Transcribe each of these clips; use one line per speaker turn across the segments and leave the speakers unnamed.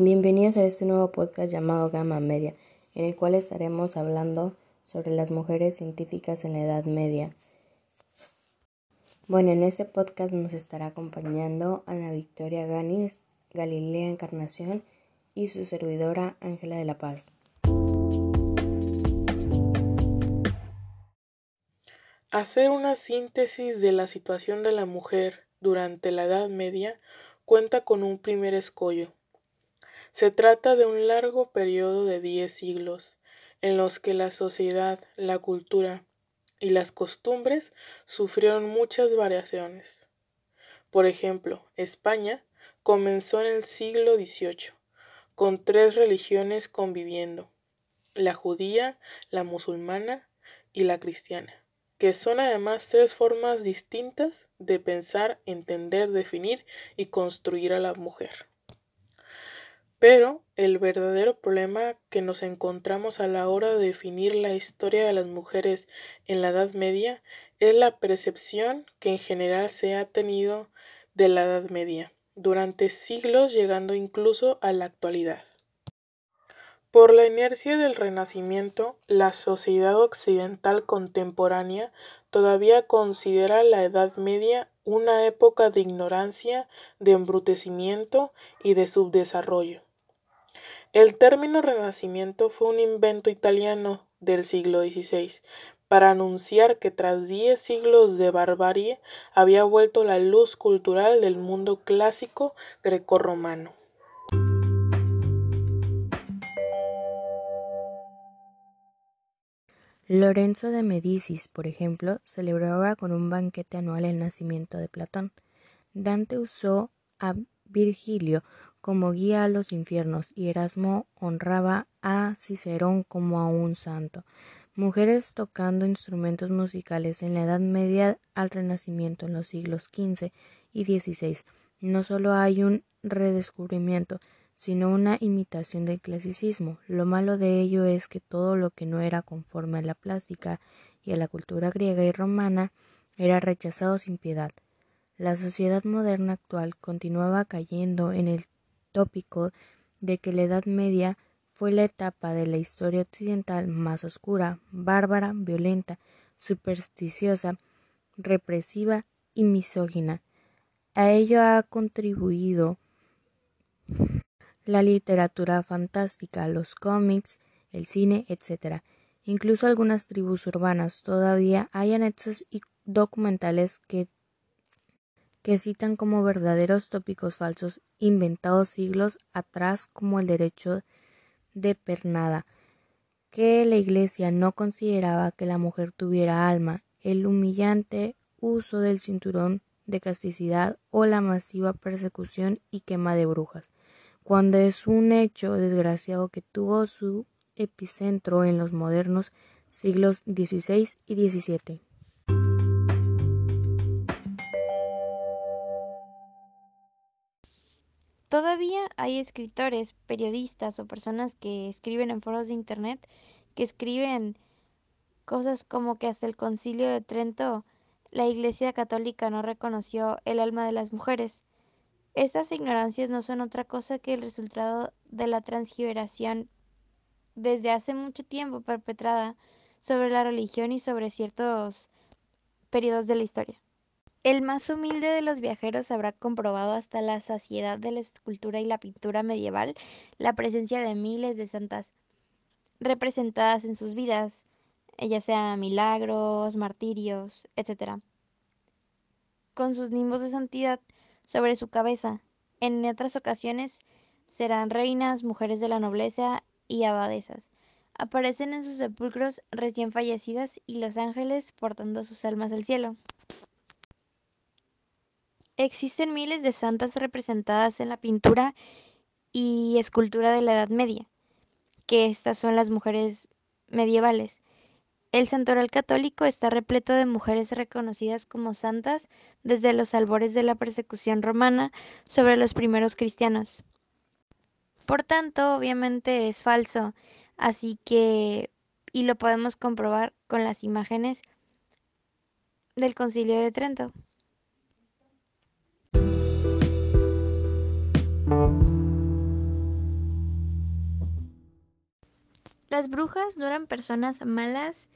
Bienvenidos a este nuevo podcast llamado Gama Media, en el cual estaremos hablando sobre las mujeres científicas en la Edad Media. Bueno, en este podcast nos estará acompañando Ana Victoria Ganis, Galilea Encarnación y su servidora Ángela de la Paz.
Hacer una síntesis de la situación de la mujer durante la Edad Media cuenta con un primer escollo se trata de un largo periodo de diez siglos, en los que la sociedad, la cultura y las costumbres sufrieron muchas variaciones. Por ejemplo, España comenzó en el siglo XVIII, con tres religiones conviviendo, la judía, la musulmana y la cristiana, que son además tres formas distintas de pensar, entender, definir y construir a la mujer. Pero el verdadero problema que nos encontramos a la hora de definir la historia de las mujeres en la Edad Media es la percepción que en general se ha tenido de la Edad Media, durante siglos llegando incluso a la actualidad. Por la inercia del Renacimiento, la sociedad occidental contemporánea todavía considera la Edad Media una época de ignorancia, de embrutecimiento y de subdesarrollo. El término Renacimiento fue un invento italiano del siglo XVI para anunciar que tras diez siglos de barbarie había vuelto la luz cultural del mundo clásico grecorromano.
Lorenzo de Medicis, por ejemplo, celebraba con un banquete anual el nacimiento de Platón. Dante usó a Virgilio como guía a los infiernos y Erasmo honraba a Cicerón como a un santo. Mujeres tocando instrumentos musicales en la Edad Media al Renacimiento en los siglos XV y XVI. No solo hay un redescubrimiento, sino una imitación del clasicismo. Lo malo de ello es que todo lo que no era conforme a la plástica y a la cultura griega y romana era rechazado sin piedad. La sociedad moderna actual continuaba cayendo en el tópico de que la Edad Media fue la etapa de la historia occidental más oscura, bárbara, violenta, supersticiosa, represiva y misógina. A ello ha contribuido la literatura fantástica, los cómics, el cine, etc. Incluso algunas tribus urbanas todavía hay anexos y documentales que que citan como verdaderos tópicos falsos inventados siglos atrás como el derecho de pernada, que la Iglesia no consideraba que la mujer tuviera alma, el humillante uso del cinturón de casticidad o la masiva persecución y quema de brujas, cuando es un hecho desgraciado que tuvo su epicentro en los modernos siglos XVI y XVII.
Todavía hay escritores, periodistas o personas que escriben en foros de internet que escriben cosas como que hasta el concilio de Trento la Iglesia Católica no reconoció el alma de las mujeres. Estas ignorancias no son otra cosa que el resultado de la transgiberación desde hace mucho tiempo perpetrada sobre la religión y sobre ciertos periodos de la historia. El más humilde de los viajeros habrá comprobado hasta la saciedad de la escultura y la pintura medieval la presencia de miles de santas representadas en sus vidas, ya sea milagros, martirios, etc. Con sus nimbos de santidad sobre su cabeza. En otras ocasiones serán reinas, mujeres de la nobleza y abadesas. Aparecen en sus sepulcros recién fallecidas y los ángeles portando sus almas al cielo. Existen miles de santas representadas en la pintura y escultura de la Edad Media, que estas son las mujeres medievales. El santoral católico está repleto de mujeres reconocidas como santas desde los albores de la persecución romana sobre los primeros cristianos. Por tanto, obviamente es falso, así que, y lo podemos comprobar con las imágenes del Concilio de Trento. Las brujas no eran personas malas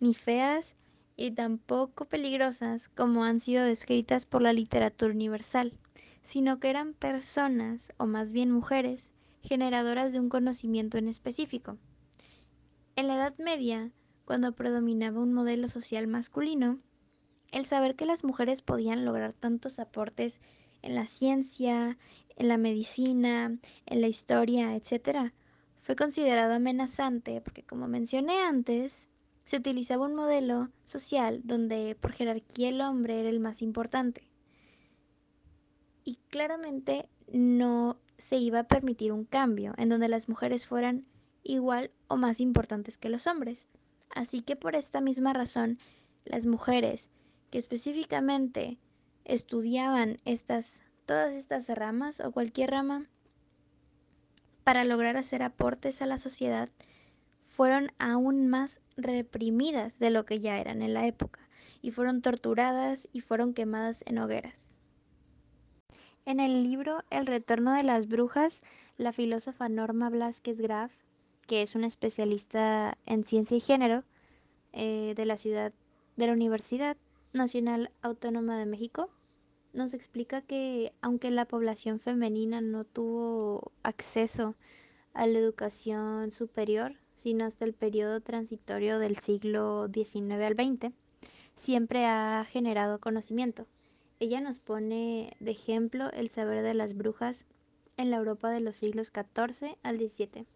ni feas y tampoco peligrosas como han sido descritas por la literatura universal, sino que eran personas, o más bien mujeres, generadoras de un conocimiento en específico. En la Edad Media, cuando predominaba un modelo social masculino, el saber que las mujeres podían lograr tantos aportes en la ciencia, en la medicina, en la historia, etc., fue considerado amenazante porque, como mencioné antes, se utilizaba un modelo social donde por jerarquía el hombre era el más importante. Y claramente no se iba a permitir un cambio en donde las mujeres fueran igual o más importantes que los hombres. Así que por esta misma razón, las mujeres que específicamente estudiaban estas todas estas ramas o cualquier rama para lograr hacer aportes a la sociedad fueron aún más reprimidas de lo que ya eran en la época y fueron torturadas y fueron quemadas en hogueras. En el libro El retorno de las brujas, la filósofa Norma Blasquez Graf, que es una especialista en ciencia y género eh, de la ciudad de la Universidad Nacional Autónoma de México, nos explica que aunque la población femenina no tuvo acceso a la educación superior, sino hasta el periodo transitorio del siglo XIX al XX, siempre ha generado conocimiento. Ella nos pone de ejemplo el saber de las brujas en la Europa de los siglos XIV al XVII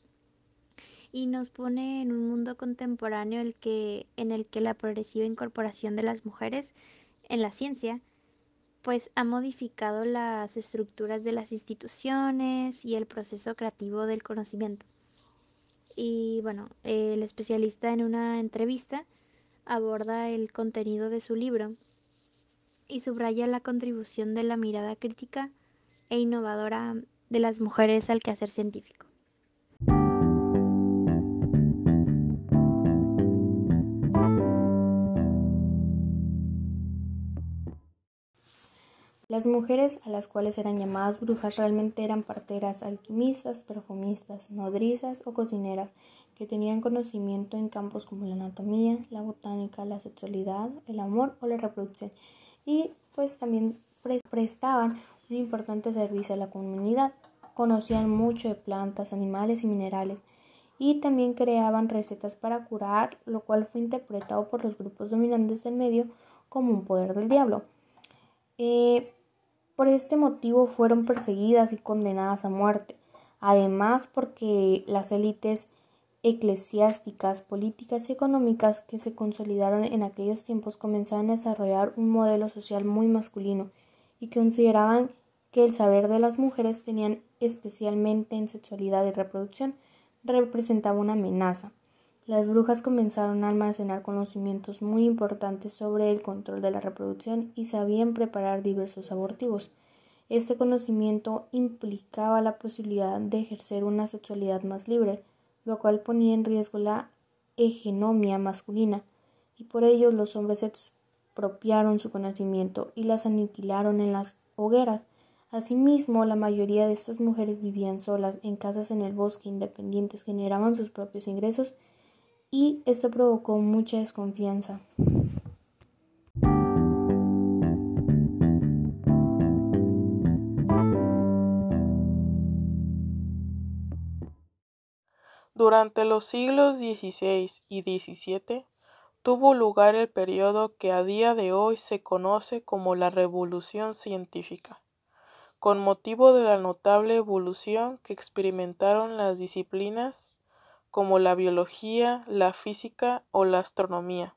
y nos pone en un mundo contemporáneo en el que la progresiva incorporación de las mujeres en la ciencia pues ha modificado las estructuras de las instituciones y el proceso creativo del conocimiento. Y bueno, el especialista en una entrevista aborda el contenido de su libro y subraya la contribución de la mirada crítica e innovadora de las mujeres al quehacer científico.
Las mujeres a las cuales eran llamadas brujas realmente eran parteras, alquimistas, perfumistas, nodrizas o cocineras que tenían conocimiento en campos como la anatomía, la botánica, la sexualidad, el amor o la reproducción y pues también prestaban un importante servicio a la comunidad. Conocían mucho de plantas, animales y minerales y también creaban recetas para curar, lo cual fue interpretado por los grupos dominantes del medio como un poder del diablo. Eh, por este motivo fueron perseguidas y condenadas a muerte, además porque las élites eclesiásticas, políticas y económicas que se consolidaron en aquellos tiempos comenzaron a desarrollar un modelo social muy masculino y consideraban que el saber de las mujeres tenían especialmente en sexualidad y reproducción representaba una amenaza. Las brujas comenzaron a almacenar conocimientos muy importantes sobre el control de la reproducción y sabían preparar diversos abortivos. Este conocimiento implicaba la posibilidad de ejercer una sexualidad más libre, lo cual ponía en riesgo la hegemonía masculina, y por ello los hombres expropiaron su conocimiento y las aniquilaron en las hogueras. Asimismo, la mayoría de estas mujeres vivían solas en casas en el bosque independientes, generaban sus propios ingresos y esto provocó mucha desconfianza.
Durante los siglos XVI y XVII tuvo lugar el periodo que a día de hoy se conoce como la Revolución Científica, con motivo de la notable evolución que experimentaron las disciplinas como la biología, la física o la astronomía,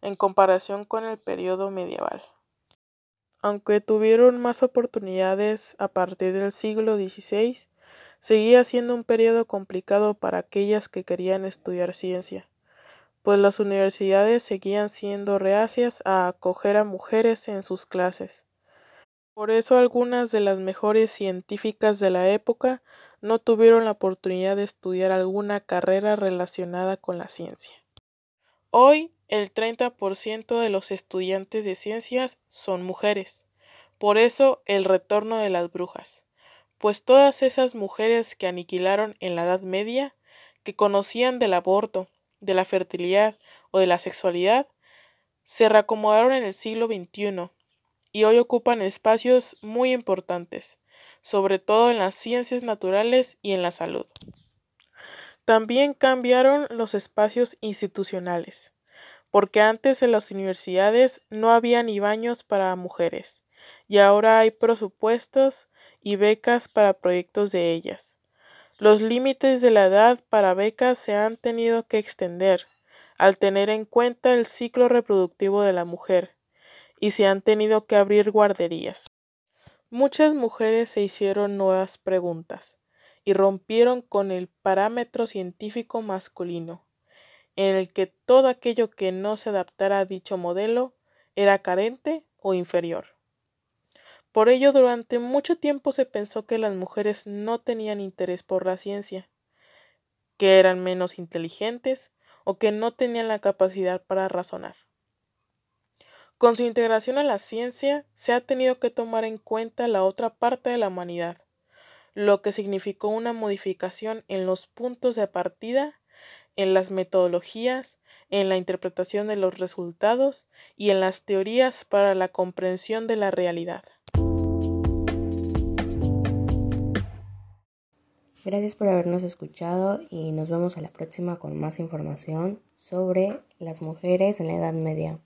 en comparación con el periodo medieval. Aunque tuvieron más oportunidades a partir del siglo XVI, seguía siendo un periodo complicado para aquellas que querían estudiar ciencia, pues las universidades seguían siendo reacias a acoger a mujeres en sus clases. Por eso algunas de las mejores científicas de la época no tuvieron la oportunidad de estudiar alguna carrera relacionada con la ciencia. Hoy el 30% de los estudiantes de ciencias son mujeres. Por eso el retorno de las brujas, pues todas esas mujeres que aniquilaron en la Edad Media, que conocían del aborto, de la fertilidad o de la sexualidad, se reacomodaron en el siglo XXI y hoy ocupan espacios muy importantes, sobre todo en las ciencias naturales y en la salud. También cambiaron los espacios institucionales, porque antes en las universidades no había ni baños para mujeres, y ahora hay presupuestos y becas para proyectos de ellas. Los límites de la edad para becas se han tenido que extender, al tener en cuenta el ciclo reproductivo de la mujer, y se han tenido que abrir guarderías. Muchas mujeres se hicieron nuevas preguntas y rompieron con el parámetro científico masculino, en el que todo aquello que no se adaptara a dicho modelo era carente o inferior. Por ello, durante mucho tiempo se pensó que las mujeres no tenían interés por la ciencia, que eran menos inteligentes o que no tenían la capacidad para razonar. Con su integración a la ciencia, se ha tenido que tomar en cuenta la otra parte de la humanidad, lo que significó una modificación en los puntos de partida, en las metodologías, en la interpretación de los resultados y en las teorías para la comprensión de la realidad.
Gracias por habernos escuchado y nos vemos a la próxima con más información sobre las mujeres en la Edad Media.